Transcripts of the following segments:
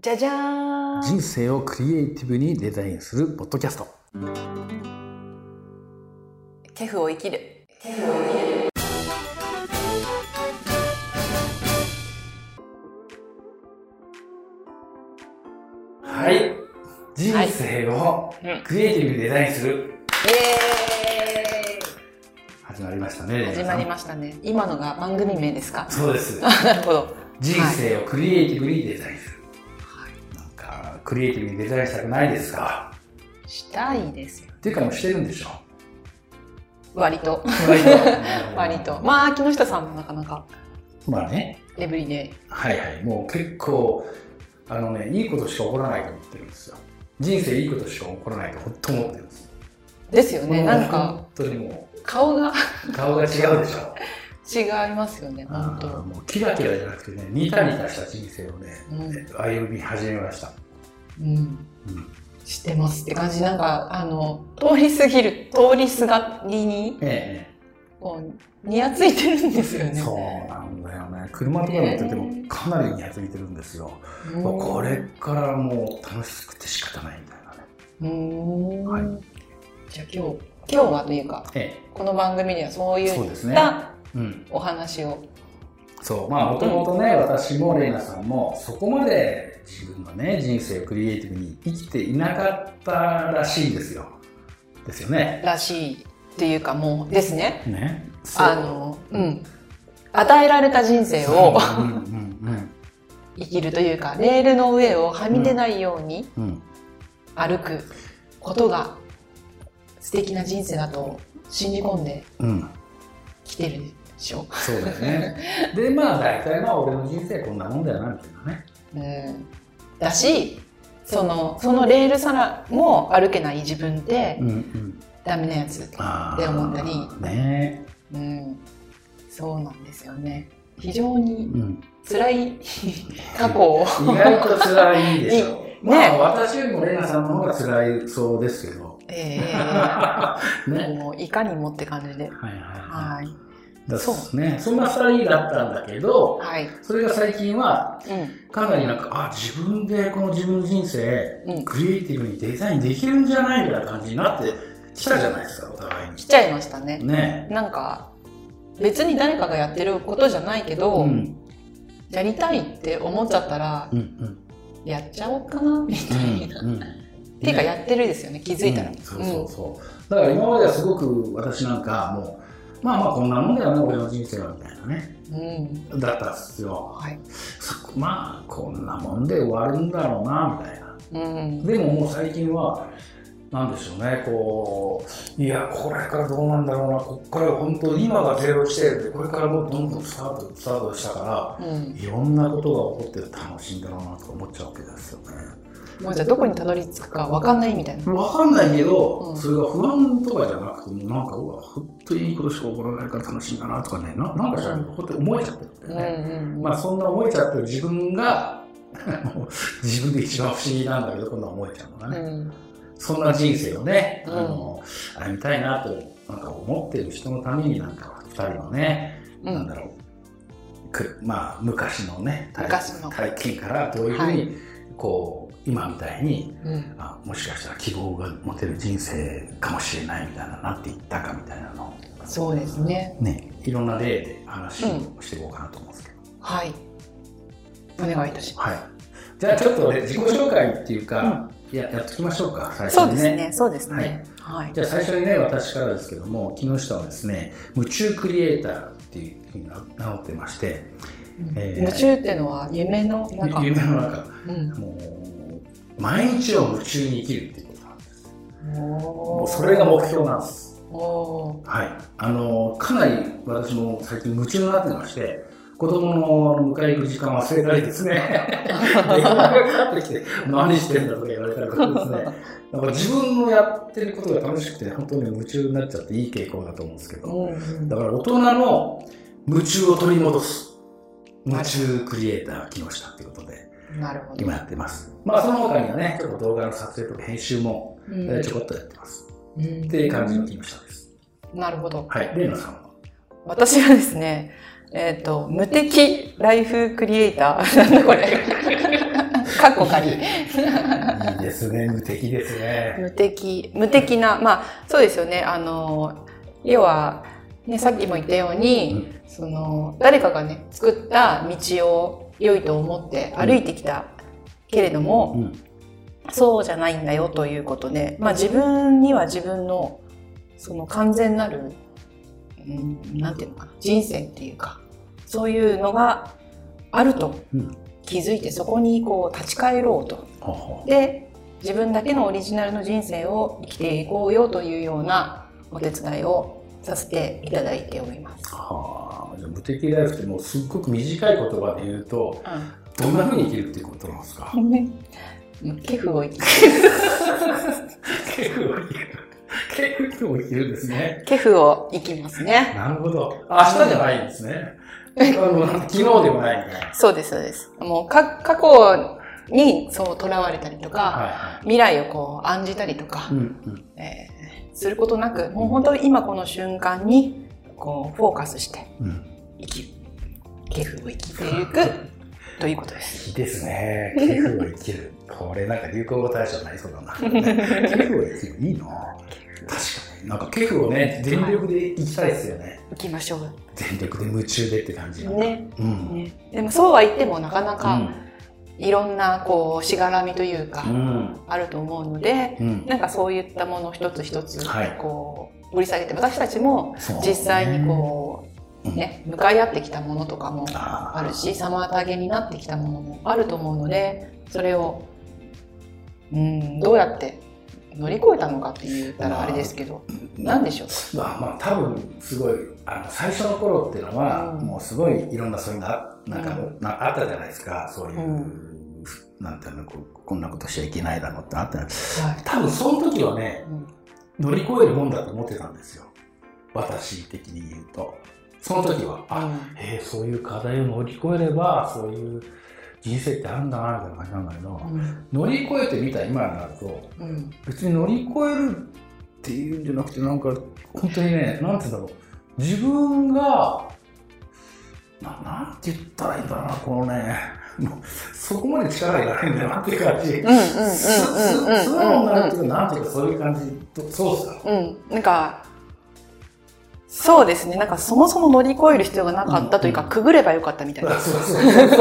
じゃじゃーん。人生をクリエイティブにデザインするポッドキャスト。ケフを生きる。はい。人生をうんクリエイティブにデザインする、イエ始まりましたね。ーイ始まりすましたね。今のが番組名ですか？そうです。なるほど。人生をクリエイティブにデザインクリエイティブにデザインしたくないですか？したいですよっていうかもうしてるんでしょ？割と。割と。割と。まあ木下さんもなかなか。まあね。エブリデイはいはい。もう結構あのねいいことしか起こらないと思ってるんですよ。人生いいことしか起こらないと本当思ってるんですですよね。なんか本当にも顔が。う顔が違うでしょ？違いますよね本当。もうキラキラじゃなくてねニタニタした人生をね、うん。歩み始めました、うん。うん知ってますって感じ。なんかあの通り過ぎる通りすがりにえこうにやついてるんですよね。えそうなんだよね。車とか乗っててもかなりにやついてるんですよ、うんこれからもう楽しくて仕方ないみたいなね。うーん。はい。じゃあ今日今日はというかえこの番組ではそういっそうですね。たえうん。お話を。そう。まあもともとね私もレイナさんもそこまで自分のね人生をクリエイティブに生きていなかったらしいんですよ。ですよね。らしいというかもうですね。ね。あのうん。与えられた人生をうんうん生きるというかレールの上をはみ出ないようにうん。うん。歩くことが素敵な人生だと信じ込んでうん。きてるでしょそうだよね。でまあ大体まあ俺の人生こんなもんだよなみたいなねうん。だしそのそのレールさらも歩けない自分ってうんうんダメなやつあって思ったり。ね。うん、そうなんですよね。非常にうん。辛い過去を。意外と辛いでしょ ね。まあ私よりもレイナさんの方が辛いそうですけど。え ね。えもういかにもって感じで。はいはい。はい。だそそうねそんな2人だったんだけどはい。それが最近はうん。かなりなんかあ自分でこの自分の人生うん。クリエイティブにデザインできるんじゃないみたいな感じになってきたじゃないですかお互いに来ちゃいましたね。ねなんか、別に誰かがやってることじゃないけど、うんやりたいって思っちゃったらう、んうんやっちゃおうかな、みたいな。うんうんっていうか、やってるですよね、気づいたら。うんそうそうそう。だから今まではすごく私なんかもう、まあまあこんなもんだよね、俺の人生はみたいなね、うん。うん。だったんですよ。はい。そまあこんなもんで終わるんだろうな、みたいな。うん。でももう最近は、なんでしょうね、こう、いや、これからどうなんだろうな、こっから本当、今がゼロ地点で、これからもうどんどんスタート、スタートしたから、うん。いろんなことが起こって楽しいんだろうなとか思っちゃうわけですよね。もうじゃあどこにたどり着くかわかんないみたいな。わかんないけど、うんそれが不安とかじゃなくても、なんか、うわ、ほんといいことしか起こらないから楽しいんだなとかね、ななんかじゃないこうやって思えちゃってるんだうんよね。うん。まあ、そんな思えちゃってる自分が、自分で一番不思議なんだけど、今度は思えちゃうのがね。うん。そんな人生をね、うんあの、歩みたいなと、なんか思ってる人のために、なんか、二人のね、うんなんだろう、くまあ、昔のね、体昔の体験からどういうふうに、はいこう、今みたいに、うん。あもしかしたら希望が持てる人生かもしれないみたいななっていったかみたいなのをそうですね。ねいろんな例で話をしていこうかなと思うんですけど、はい。お願いいたしまはいじゃあちょっとね自己紹介っていうか、ややっときましょうか最初にねうですね。そうですね。はい。じゃあ最初にね私からですけども木下はですね夢中クリエイターっていうふうに名乗ってまして、えー夢中っていうのは夢の中。夢の中うん。もう毎日を夢中に生きるっていうことなんです。もおうそれが目標なんです。はい、あのかなり私も最近夢中になってまして子供の迎え行く時間忘れたりですね。電話がかかってきて何してんだとか言われたりとかですね。なんか自分のやってることが楽しくて本当に夢中になっちゃっていい傾向だと思うんですけど。だから大人の夢中を取り戻す。夢中クリエイター木下っていうことで。今やってますまあその他にはねちょっと動画の撮影とか編集も、ちょこっとやってますうんっていう感じの木下ですなるほど。はいレイナさんは？私はですね、えっ、と、無敵ライフクリエイター。なんだこれ。かっこ仮。いいですね。無敵ですね。無敵、無敵な、まあ、そうですよね。あの、要は、ね、さっきも言ったように、その、誰かがね、作った道を良いと思って歩いてきたけれども、うん。そうじゃないんだよということで、まあ自分には自分の、その完全なる、うん、なんていうのかな、人生っていうか、そういうのがあるとうん気づいてそこにこう立ち返ろうと。で、自分だけのオリジナルの人生を生きていこうよというようなお手伝いをさせていただいております。はあ、じ無敵ライフってもうすっごく短い言葉で言うと、どんな風に生きるっていうことなんですか？うん。ケフを生きケフを生きる。ケフを生きるんですね。ケフを生きますね。なるほど。明日じゃないんですね。あの昨日でもないみたいな。そうです、そうです。もうか過去にそう囚われたりとか、はいは未来をこう案じたりとかい。、うんうん。えーすることなく、もう本当に今この瞬間にこうフォーカスしてうん。生きる。ケフを生きていく ということです。いいですね。ケフを生きる。これなんか流行語大賞になりそうだな。ケフを生きる。いいな確かに。なんかケフをね、全力で生きたいですよね。行きましょう。全力で夢中でって感じ。ね。うん。ねでもそうは言ってもなかなかうん。いろんなこうしがらみというか、うん。あると思うので、うん。なんかそういったものを一つ一つはい。こう掘り下げて私たちも実際にこうね向かい合ってきたものとかもあるし妨げになってきたものもあると思うのでそれをうんどうやって乗り越えたのかって言ったらあれですけど何でしょう？まあまあ多分すごいあの最初の頃っていうのは、うん。もうすごいいろんなそういうのあなんか、あったじゃないですかそういう、うんなんていうのこうこんなことしちゃいけないだろうってあったはい。多分その時はねうん。乗り越えるもんだと思ってたんですよ。私的に言うと。その時はあ、えーそういう課題を乗り越えればそういう人生ってあるんだなみたいな感じなんだけど、うん。乗り越えてみた今になるとうん。別に乗り越えるっていうんじゃなくてなんか本当にねなんて言うんだろう。自分がななんて言ったらいいんだろうなこのねそこまで力がいらないんだよなっていう感じ。うんうんうんうんうん。素直になるっていうかなんていうかそういう感じとそうっすか？うん、なんか、そう。ですね。なんかそもそも乗り越える必要がなかったというか、うん。くぐればよかったみたいな。そうそうそうそうそう。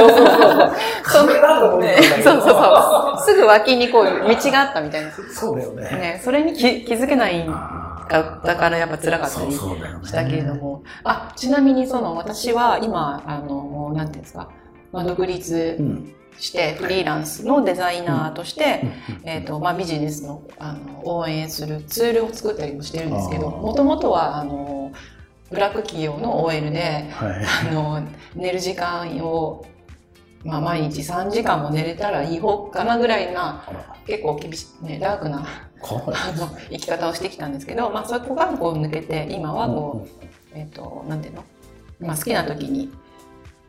そうそうそう。すぐ脇にこう道があったみたいな。そうだよね。ね、それに気気づけないかったからやっぱ辛かったりしたけれども。あ、ちなみにその私は今、あの、なんていうんですか、まあ、独立うん。してフリーランスのデザイナーとして、うん。えっ、と、まあ、ビジネスの、あの、応援するツールを作ったりもしてるんですけど、もともとは、あの、ブラック企業の OL で、はい。あの、寝る時間を、まあ、毎日3時間も寝れたらいい方かなぐらいな、結構厳しい、ね、ダークな、あの、生き方をしてきたんですけど、まあ、そこがこう抜けて、今はこう、えっ、と、なんていうの？まあ、好きな時に、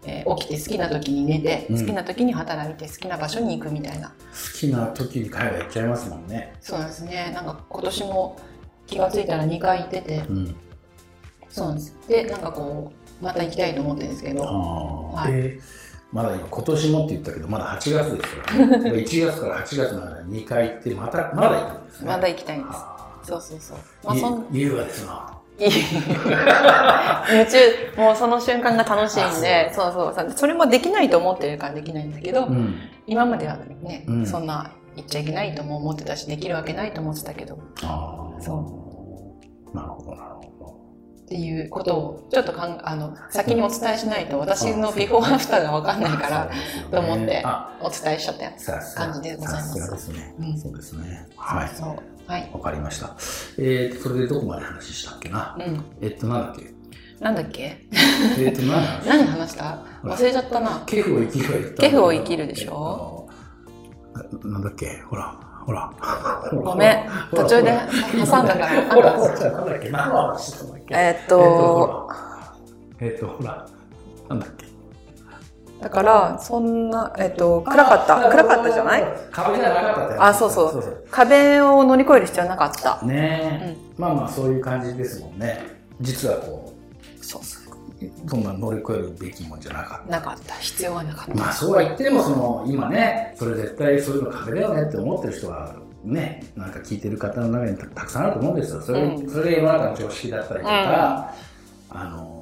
えー起きて好きな時に寝て、うん。好きな時に働いて、好きな場所に行くみたいな。好きな時に海外行っちゃいますもんね。そうですね。なんか今年も気がついたら2回行ってて、うん。そうなんです。で、なんかこう、また行きたいと思ってるんですけど、はい。えーまだ今今年もって言ったけどまだ8月ですよ、ね、1月から8月まで2回行ってまたまだ行くんですね。まだ行きたいんです。あそうそうそう。まああ、そん、優雅ですな夢中、もうその瞬間が楽しい。んで、そうそうそう。それもできないと思ってるからできない。んだけど、うん今まではね、うんそんな言っちゃいけない。とも思ってたし、できるわけない。と思ってたけど、ああそうなるほどなるほどってい。うことを、ちょっとかん、あの、先にお伝えしない。と、私のビフォーアフターがわかんないから、と思ってお伝えしちゃったよ。さすが感じでございます、そうですねはいそう。はい。わかりました。えー、それでどこまで話したっけな？うん。えっとなんだっけ？なんだっけ？えっと何話何話した？忘れちゃったな。ケフを生きるは言ケフを生きるでしょ？えっとななんだっけ？ほらほら。ごめん。途中で挟んだからほら、ほら、なんだっけ？何の話したんだっけ？えーっと、えっと、ほら、なんだっけ？だから、そんな、えっと、暗かった。暗かったじゃない？壁じゃなかったってあそうそうそうそう壁を乗り越える必要なかった。ねえ、まあまあそういう感じですもんね実はこそうそう。うそんな乗り越えるべきもんじゃなかった。なかった。必要はなかった。まあそうは言ってもその今ねそれ絶対そういうの壁だよねって思ってる人はねなんか聞いてる方の中にたたくさんあると思うんですよそれ,、うんそれが世の中の常識だったりとか、あの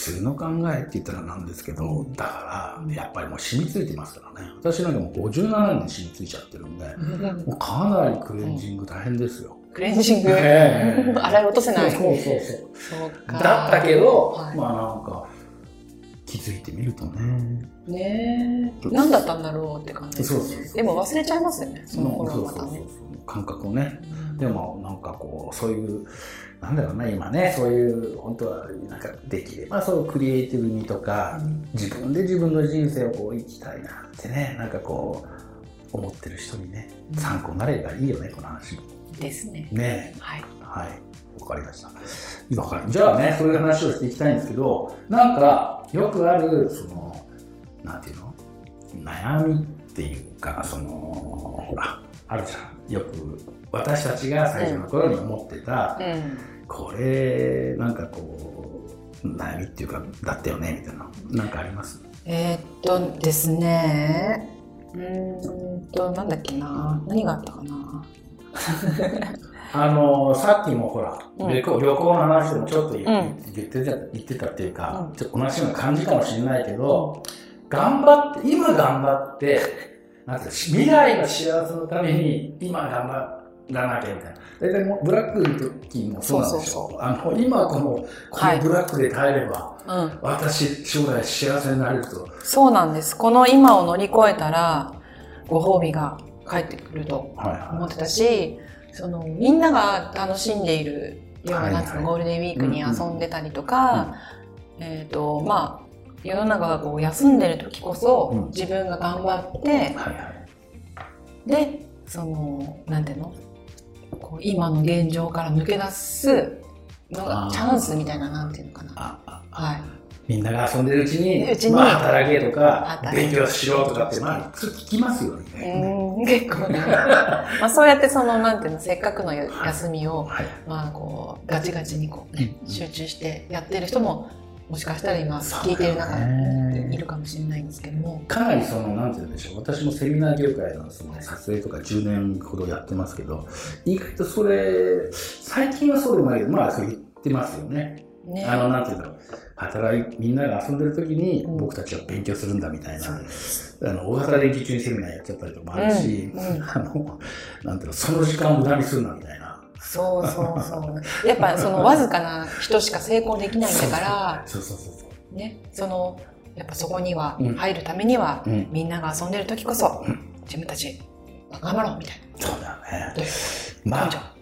普通の考えって言ったらなんですけどだからやっぱりもう染みついてますからね私なんかもう57年染みついちゃってるんでうんもうかなりクレンジング大変ですよ、クレンジング。ええ洗い落とせない。そうそうそうそうか。だったけど、はいまあなんか気づいてみるとね。ねえ。何だったんだろうって感じ。そうそうでも忘れちゃいますよね。その頃そうそうそう。はまたね。感覚をね。うん。でもなんかこうそういうなんだろうな今ねそういう本当はなんかできればそうクリエイティブにとかうん。自分で自分の人生をこう生きたいなってねなんかこう思ってる人にね参考になればいいよねこの話ですね。ねはい。はい。わかりましたわかるじゃあねそういう話をしていきたいんですけどなんかよくあるそのなんていうの？悩みっていうかそのほらあるじゃんよく私たちが最初の頃に思ってた、うん。これなんかこう悩みっていうかだったよねみたいななんかあります？えーっとですね。うーんと、なんだっけな。何があったかな。あのさっきもほら、うん。旅行旅行の話でもちょっと言,、うん。言ってた言ってたっていうか、うん。ちょっと同じような感じかもしれないけど、頑張って今頑張って なん未来の幸せのために今頑張らなきゃみたいな。大体もうブラックの時もそうなんでしょ。あの今このこはい。のブラックで耐えれば、うん。私将来幸せになれると。そうなんです。この今を乗り越えたら、ご褒美が返ってくるとはいはい。思ってたし、その、みんなが楽しんでいるような、はいはい。ゴールデンウィークに遊んでたりとか、えっ、と、まあ、世の中がこう休んでる時こそ、うん。自分が頑張って、はいはい。で、その、なんていうの？こう今の現状から抜け出すのがチャンスみたいな、なんていうのかな。はい。みんなが遊んでるうちに、うちにまあ、働けとか、勉強しろとかって、まあ、普通聞きますようね。ーん、結構ね。まあそうやってその、なんていうの、せっかくの休みを、はい。まあこう、ガチガチにこう、ねうん集中してやってる人も、もしかしたら今聞いてる中にいるかもしれないんですけども。かなりその、なんて言うんでしょう、私もセミナー業界のその撮影とか10年ほどやってますけど、意外とそれ、最近はそうでもないけど、まあ、そう言ってますよね。ね。あの、なんていうんだろう。働い、みんなが遊んでる時にうん僕たちは勉強するんだみたいな、そうです。あの、大型連休中にセミナーやっちゃったりとかもあるし、うんうんあの、なんていうの、その時間を無駄にするなみたいな。そうそうそう。やっぱそのわずかな人しか成功できないんだから、そうそうそうそう。ね、その、やっぱそこにはうん入るためには、うんみんなが遊んでる時こそ、うん自分たち頑張ろうみたいそうだよね。な。まあ、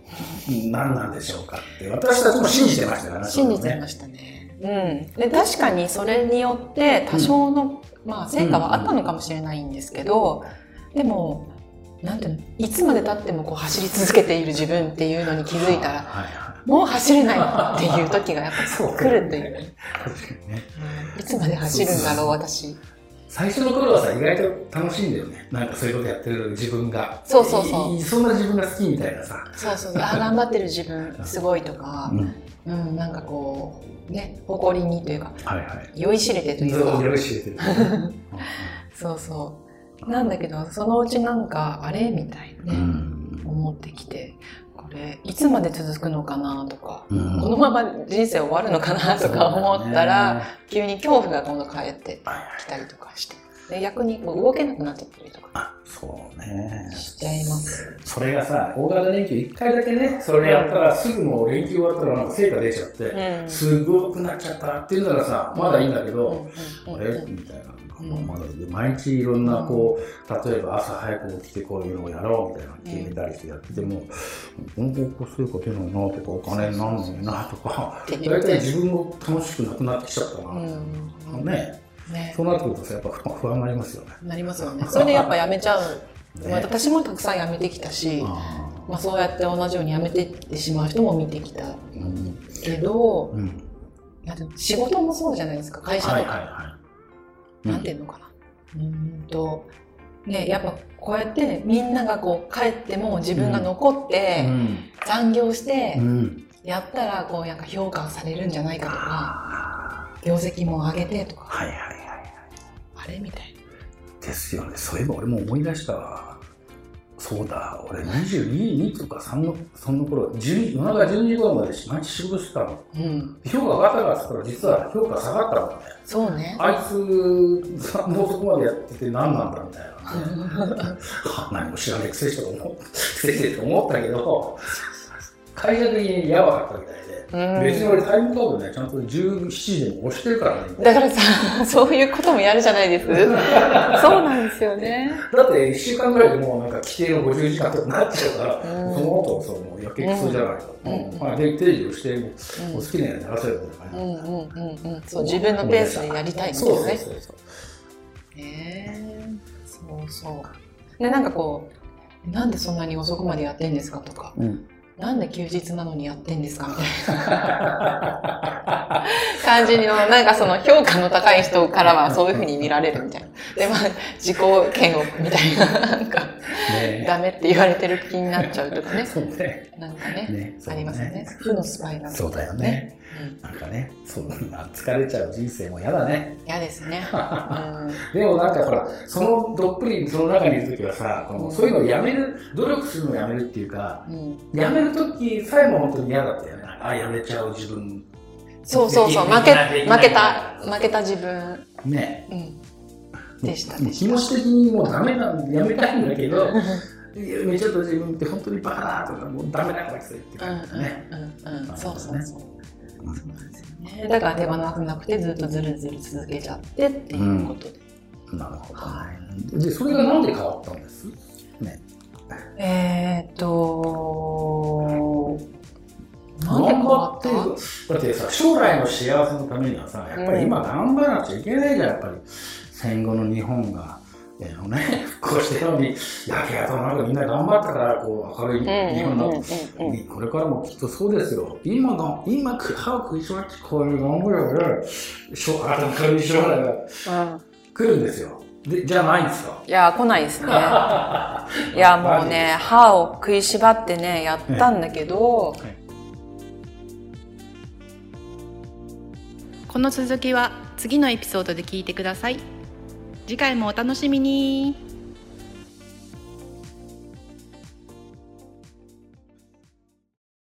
何なんでしょうかって、私たちも信じてましたからね。信じてね。ましたね。うん。で、確かにそれによって多少の、まあ、成果はあったのかもしれないんですけど、でも、なんていうの、いつまで経ってもこう走り続けている自分っていうのに気づいたら、はいはもう走れないっていう時がやっぱ来るっていう。ね。いつまで走るんだろう、私。最初の頃はさ、意外と楽しいんだよね。なんかそういうことやってる自分が。そうそうそういそんな自分が好きみたいなさ。そうそうそう、あー頑張ってる自分すごいとかう、ん。うん、なんかこう、ね、誇りにというか、はいはい。酔いしれてというかそう、、よろしいです。そうそう。なんだけど、そのうちなんか、あれみたいなうね、ん。思ってきて、これ、いつまで続くのかなとか、うんこのまま人生終わるのかなとか思ったら、、急に恐怖が今度帰ってきたりとかして、で逆にこう動けなくなっちゃったりとかあ、そうね。しちゃいます。それがさ、大型連休1回だけね、それやったらすぐもう連休終わったらなんか成果出ちゃって、うんすごくなっちゃったっていうならさ、まだいいんだけど、うんうんあれ？みたいな。で毎日いろんなこう、例えば朝早く起きてこういうのをやろうみたいなの決めたりしてやってても、本当こう成果出ないなとか、お金になんないなとか、大体自分も楽しくなくなってきちゃったな。うんね、ねそうなってくるとさ、やっぱ不不安になりますよね。なりますよね。それでやっぱやめちゃう。ね私もたくさんやめてきたし、あまあ、そうやって同じようにやめていってしまう人も見てきたけど、うんいうの仕事もそうじゃないですか、会社とか。はいはいはい。なんていうのかな。うーんと、ね、やっぱこうやってみんながこう帰っても自分が残ってうん残業してうんやったらこうなんか評価されるんじゃないかとか、あ業績も上げてとか、はいはいはい。あれみたいですよね。そういえば俺も思い出したわ。そうだ、俺22とか3の、その頃、10夜中12時頃まで毎日仕事してたの。な。うん。評価上がったからっつったら、実は評価下がったんだね。そうね。あいつ、さもうそこまでやってて何なんだみたいな。は 何も知らないくせして思ったけど、会社的にやばかったみたいで。うん別に俺タイムカードね、ちゃんと17時でも押してるからね。だからさ、そういうこともやるじゃないです。そうなんですよね。だって1週間ぐらいでもうなんか規定の50時間とかなっちゃうから、うんその後そうもうやけくそじゃないか。うんうんまあ、でテレビをして、もう好きなようにやらせるみたいなうんうんうんうん。そう、自分のペースでやりたいんですよね。そうそうそうねえそうそう。で、なんかこう、なんでそんなに遅くまでやってんですかとか、そう。うんなんで休日なのにやってんですか？みたいな感じの、なんかその評価の高い人からはそういうふうに見られるみたいな。で、まあ、自己嫌悪みたいな、なんか、ねダメって言われてる気になっちゃうとかね。そうね。なんかね、ねねありますよね。負のスパイラル。そうだよね。なんかね、そんな疲れちゃう人生も嫌だね。うん。嫌ですね。でもなんかほら、そのどっぷりその中にいるときはさ、このそういうのをやめる、努力するのをやめるっていうか、うん。やめるときさえも本当に嫌だったよね。あ、やめちゃう自分。そうそうそう、負け、負けた、負けた自分。ね。うん。でした気持ち的にもうダメなんやめたいんだけど、やめちゃった自分って本当にバカだとか、もうダメだこいつってうん感じだね。うんうんうん。そうそうそう。うんそうなんですよね。だから手放せなくてずっとずるずる続けちゃってっていうことで。なるほどはね。で、それがなんで変わったんです？ね。えーっと、なんで変わった？だってさ、将来の幸せのためにはさ、やっぱり今頑張らなくちゃいけないじゃん、やっぱり。戦後の日本が、えーのね、復興してるのに、焼け跡なんかみんな頑張ったから、こう、明るい日本になって、うんうんうん。これからもきっとそうですよ。今の、今、歯を食いしばってこういう頑張れば、しょあとに将来がうん。来るんですよ。で、じゃないんですか。いや、来ないですね。いや、もうね、歯を食いしばってね、やったんだけど、この続きは次のエピソードで聞いてください次回もお楽しみに。